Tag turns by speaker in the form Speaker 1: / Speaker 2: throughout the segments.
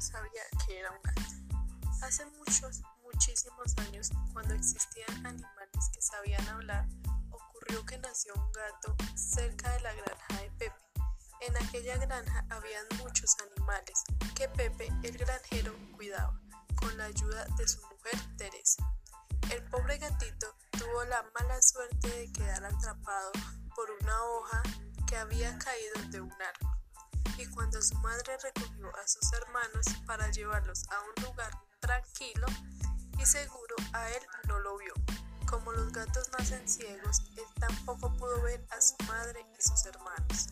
Speaker 1: sabía que era un gato. Hace muchos, muchísimos años, cuando existían animales que sabían hablar, ocurrió que nació un gato cerca de la granja de Pepe. En aquella granja habían muchos animales que Pepe, el granjero, cuidaba, con la ayuda de su mujer Teresa. El pobre gatito tuvo la mala suerte de quedar atrapado por una hoja que había caído de un árbol. Y cuando su madre recogió a sus hermanos para llevarlos a un lugar tranquilo y seguro, a él no lo vio. Como los gatos nacen ciegos, él tampoco pudo ver a su madre y sus hermanos.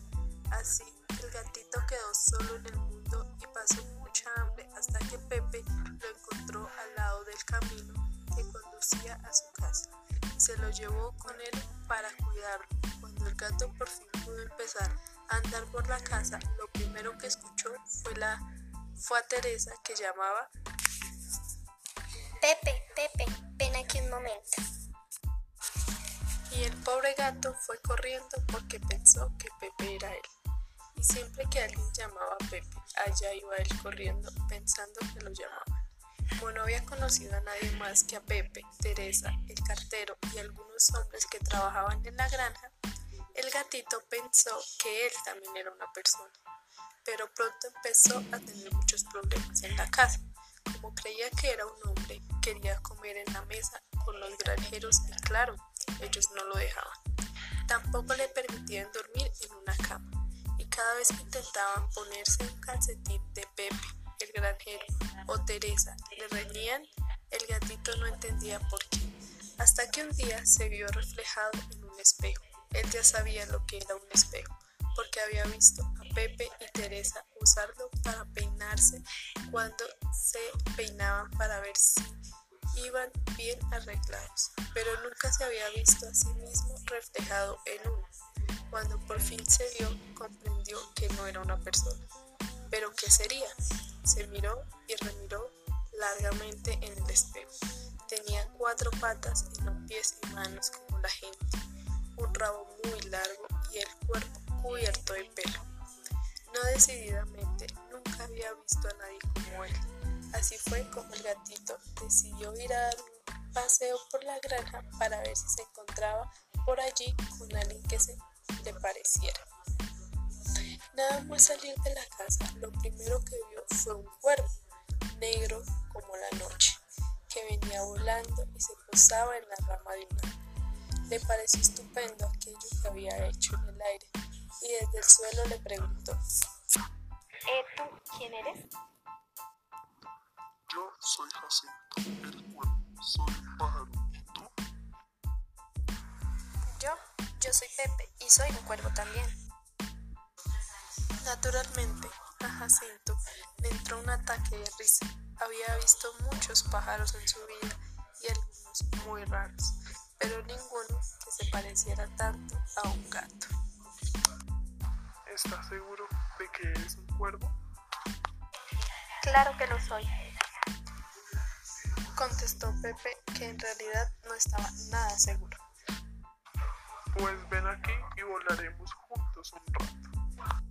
Speaker 1: Así, el gatito quedó solo en el mundo y pasó mucha hambre hasta que Pepe lo encontró al lado del camino que conducía a su casa. Se lo llevó con él para cuidarlo. Cuando el gato por fin pudo empezar andar por la casa, lo primero que escuchó fue la fue a Teresa que llamaba
Speaker 2: Pepe, Pepe, ven aquí un momento.
Speaker 1: Y el pobre gato fue corriendo porque pensó que Pepe era él. Y siempre que alguien llamaba a Pepe, allá iba él corriendo pensando que lo llamaba. Como no había conocido a nadie más que a Pepe, Teresa, el cartero y algunos hombres que trabajaban en la granja, el gatito pensó que él también era una persona. Pero pronto empezó a tener muchos problemas en la casa. Como creía que era un hombre, quería comer en la mesa con los granjeros y claro, ellos no lo dejaban. Tampoco le permitían dormir en una cama y cada vez que intentaban ponerse un calcetín de Pepe, el granjero, o Teresa le reñían, el gatito no entendía por qué. Hasta que un día se vio reflejado en un espejo. Él ya sabía lo que era un espejo, porque había visto a Pepe y Teresa usarlo para peinarse cuando se peinaban para ver si iban bien arreglados, pero nunca se había visto a sí mismo reflejado en uno. Cuando por fin se vio, comprendió que no era una persona. ¿Pero qué sería? Se miró y remiró largamente en el espejo. Tenía cuatro patas y no pies y manos como la gente, un rabo muy largo y el cuerpo cubierto de pelo. No decididamente, nunca había visto a nadie como él. Así fue como el gatito decidió ir a dar un paseo por la granja para ver si se encontraba por allí con alguien que se le pareciera. Nada más salir de la casa, lo primero que vio fue un cuervo, negro como la noche, que venía volando y se posaba en la rama de un árbol. Le pareció estupendo aquello que había hecho en el aire y desde el suelo le preguntó,
Speaker 2: ¿Eh, tú quién eres?
Speaker 3: Yo soy Jacinto, el cuervo, soy un pájaro. ¿Y tú?
Speaker 2: Yo, yo soy Pepe y soy un cuervo también.
Speaker 1: Naturalmente, a Jacinto le entró un ataque de risa. Había visto muchos pájaros en su vida y algunos muy raros, pero ninguno que se pareciera tanto a un gato.
Speaker 3: ¿Estás seguro de que eres un cuervo?
Speaker 2: Claro que lo soy.
Speaker 1: Contestó Pepe que en realidad no estaba nada seguro.
Speaker 3: Pues ven aquí y volaremos juntos un rato.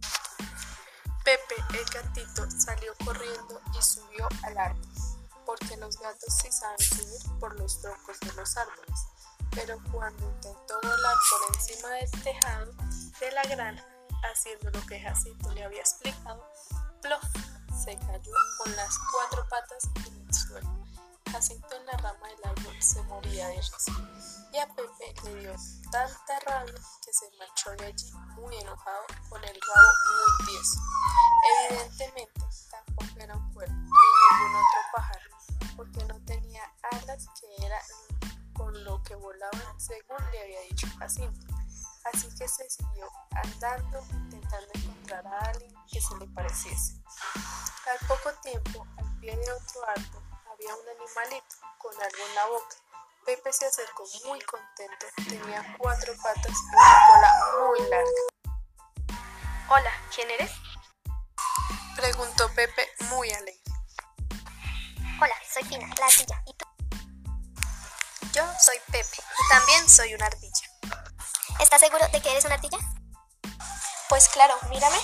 Speaker 1: Pepe, el gatito, salió corriendo y subió al árbol, porque los gatos sí saben subir por los troncos de los árboles. Pero cuando intentó volar por encima del tejado de la granja, haciendo lo que Jacinto le había explicado, ¡plof! se cayó con las cuatro patas en el suelo. Jacinto en la rama del árbol se moría de risa. Y a Pepe le dio tanta rabia que se marchó de allí muy enojado con el rabo muy tieso. Evidentemente tampoco era un cuervo ni ningún otro pájaro, porque no tenía alas que era con lo que volaban según le había dicho Jacinto. Así que se siguió andando intentando encontrar a alguien que se le pareciese. Al poco tiempo, al pie de otro árbol, había un animalito con algo en la boca. Pepe se acercó muy contento. Tenía cuatro patas y una cola muy larga.
Speaker 2: Hola, ¿quién eres?
Speaker 1: Preguntó Pepe muy alegre.
Speaker 2: Hola, soy Fina, la ardilla. ¿Y tú? Yo soy Pepe y también soy una ardilla. ¿Estás seguro de que eres una ardilla? Pues claro, mírame.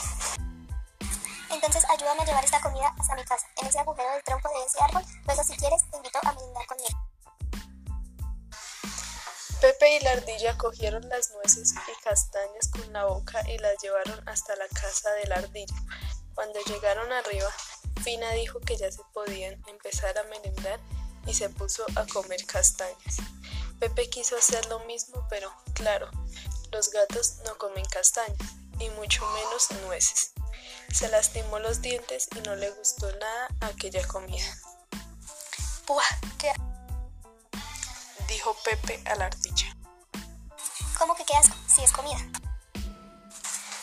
Speaker 2: Entonces ayúdame a llevar esta comida hasta mi casa, en ese agujero del tronco de ese árbol. Luego si quieres te invito a merendar conmigo.
Speaker 1: Pepe y la ardilla cogieron las nueces y castañas con la boca y las llevaron hasta la casa de la ardilla. Cuando llegaron arriba, Fina dijo que ya se podían empezar a merendar y se puso a comer castañas. Pepe quiso hacer lo mismo, pero claro, los gatos no comen castañas y mucho menos nueces. Se lastimó los dientes y no le gustó nada aquella comida.
Speaker 2: ¡Puah! ¿Qué?
Speaker 1: dijo Pepe a la ardilla.
Speaker 2: ¿Cómo que qué asco? Si es comida.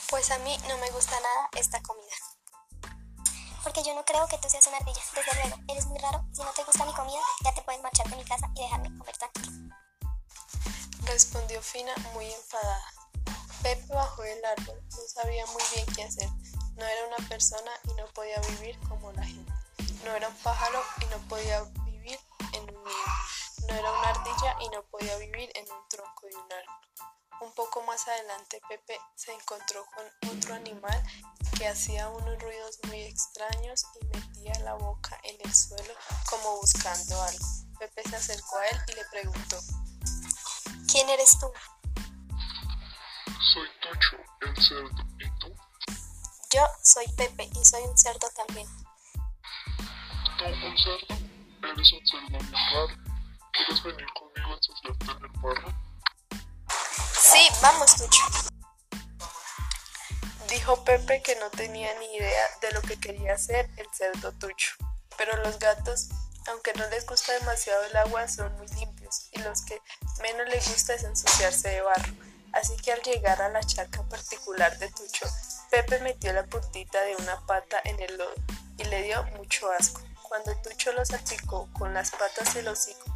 Speaker 1: Pues a mí no me gusta nada esta comida.
Speaker 2: Porque yo no creo que tú seas una ardilla. Desde luego, eres muy raro. Si no te gusta mi comida, ya te puedes marchar de mi casa y dejarme comer tranquilo.
Speaker 1: Respondió Fina muy enfadada. Pepe bajó del árbol. No sabía muy bien qué hacer. No era una persona y no podía vivir como la gente. No era un pájaro y no podía vivir en un nido. No era una ardilla y no podía vivir en un tronco de un árbol. Un poco más adelante Pepe se encontró con otro animal que hacía unos ruidos muy extraños y metía la boca en el suelo como buscando algo. Pepe se acercó a él y le preguntó,
Speaker 2: ¿Quién eres tú?
Speaker 3: Soy Tucho, el cerdo. ¿Y tú?
Speaker 2: Yo soy Pepe y soy un cerdo también.
Speaker 3: ¿Tú un cerdo? Eres un cerdo bien raro. ¿Quieres venir conmigo a ensuciarte en el barro?
Speaker 2: Sí, vamos, Tucho.
Speaker 1: Dijo Pepe que no tenía ni idea de lo que quería hacer el cerdo Tucho. Pero los gatos, aunque no les gusta demasiado el agua, son muy limpios y los que menos les gusta es ensuciarse de barro. Así que al llegar a la charca particular de Tucho, Pepe metió la puntita de una pata en el lodo y le dio mucho asco. Cuando Tucho lo salpicó con las patas y el hocico,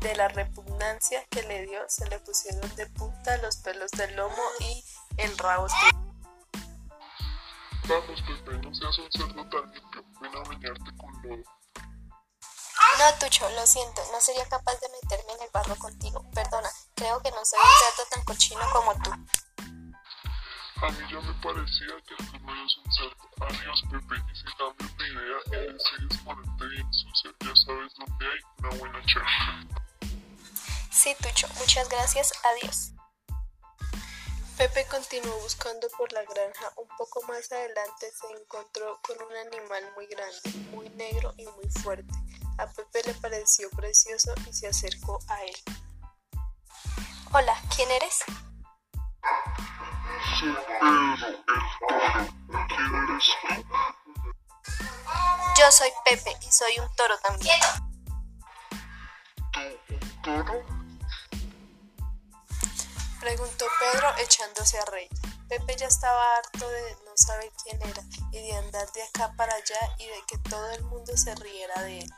Speaker 1: de la repugnancia que le dio, se le pusieron de punta los pelos del lomo y el rabo.
Speaker 3: Vamos, Pepe, no seas un cerdo tan limpio. Ven a bañarte con lodo.
Speaker 2: No, Tucho, lo siento, no sería capaz de meterme en el barro contigo. Perdona, creo que no soy un cerdo tan cochino como tú.
Speaker 3: A mí ya me parecía que tú no eres un cerdo. Adiós, Pepe, y si cambias de idea y decides ponerte bien sucio, ya sabes dónde hay una buena charca.
Speaker 2: Sí, Tucho, muchas gracias, adiós.
Speaker 1: Pepe continuó buscando por la granja. Un poco más adelante se encontró con un animal muy grande, muy negro y muy fuerte. A Pepe le pareció precioso y se acercó a él.
Speaker 2: Hola, ¿quién eres?
Speaker 3: Soy Pedro, el toro. ¿Quién eres tú?
Speaker 2: Yo soy Pepe y soy un toro también.
Speaker 3: ¿Tú, un toro?
Speaker 1: Preguntó Pedro echándose a reír. Pepe ya estaba harto de no saber quién era y de andar de acá para allá y de que todo el mundo se riera de él.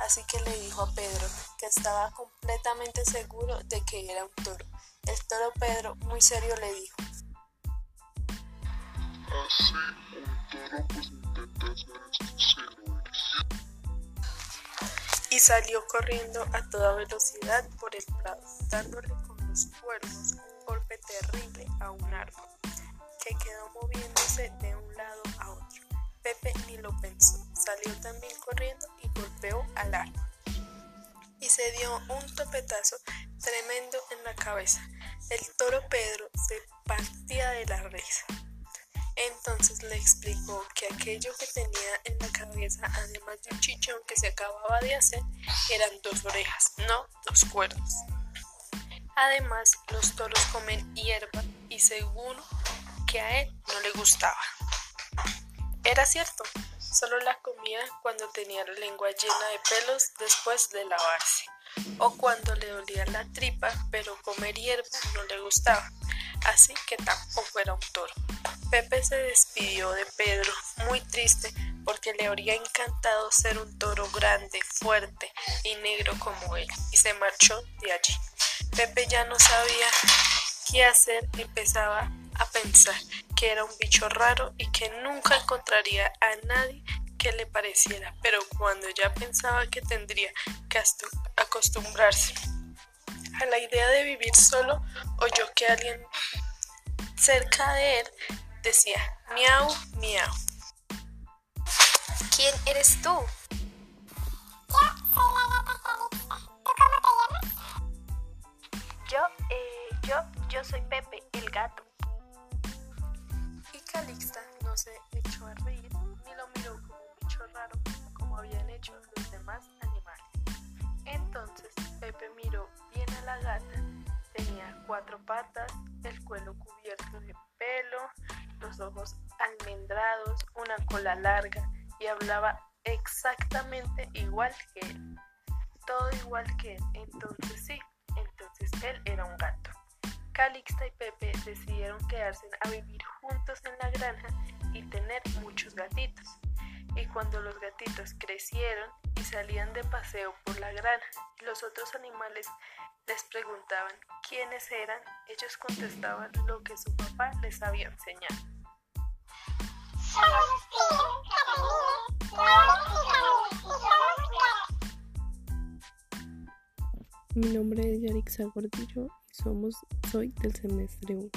Speaker 1: Así que le dijo a Pedro que estaba completamente seguro de que era un toro. El toro Pedro, muy serio, le dijo.
Speaker 3: Así, un toro pues
Speaker 1: y salió corriendo a toda velocidad por el prado, dándole con los cuernos terrible a un árbol, que quedó moviéndose de un lado a otro. Pepe ni lo pensó, salió también corriendo y golpeó al árbol. Y se dio un topetazo tremendo en la cabeza. El toro Pedro se partía de la risa. Entonces le explicó que aquello que tenía en la cabeza, además de un chichón que se acababa de hacer, eran dos orejas, no dos cuernos. Además, los toros comen hierba y seguro que a él no le gustaba. Era cierto, solo la comía cuando tenía la lengua llena de pelos después de lavarse, o cuando le dolía la tripa, pero comer hierba no le gustaba, así que tampoco era un toro. Pepe se despidió de Pedro, muy triste, porque le habría encantado ser un toro grande, fuerte y negro como él, y se marchó de allí. Pepe ya no sabía qué hacer, empezaba a pensar que era un bicho raro y que nunca encontraría a nadie que le pareciera, pero cuando ya pensaba que tendría que acostumbrarse a la idea de vivir solo, oyó que alguien cerca de él decía miau, miau.
Speaker 2: ¿Quién eres tú?
Speaker 4: Yo, yo soy Pepe, el gato.
Speaker 1: Y Calixta no se echó a reír ni lo miró como un bicho raro, como habían hecho los demás animales. Entonces Pepe miró bien a la gata. Tenía cuatro patas, el cuello cubierto de pelo, los ojos almendrados, una cola larga y hablaba exactamente igual que él. Todo igual que él. Entonces sí, entonces él era un gato. Calixta y Pepe decidieron quedarse a vivir juntos en la granja y tener muchos gatitos. Y cuando los gatitos crecieron y salían de paseo por la granja, los otros animales les preguntaban quiénes eran, ellos contestaban lo que su papá les había enseñado. Mi nombre es Yarixa Gordillo somos, soy del semestre 1.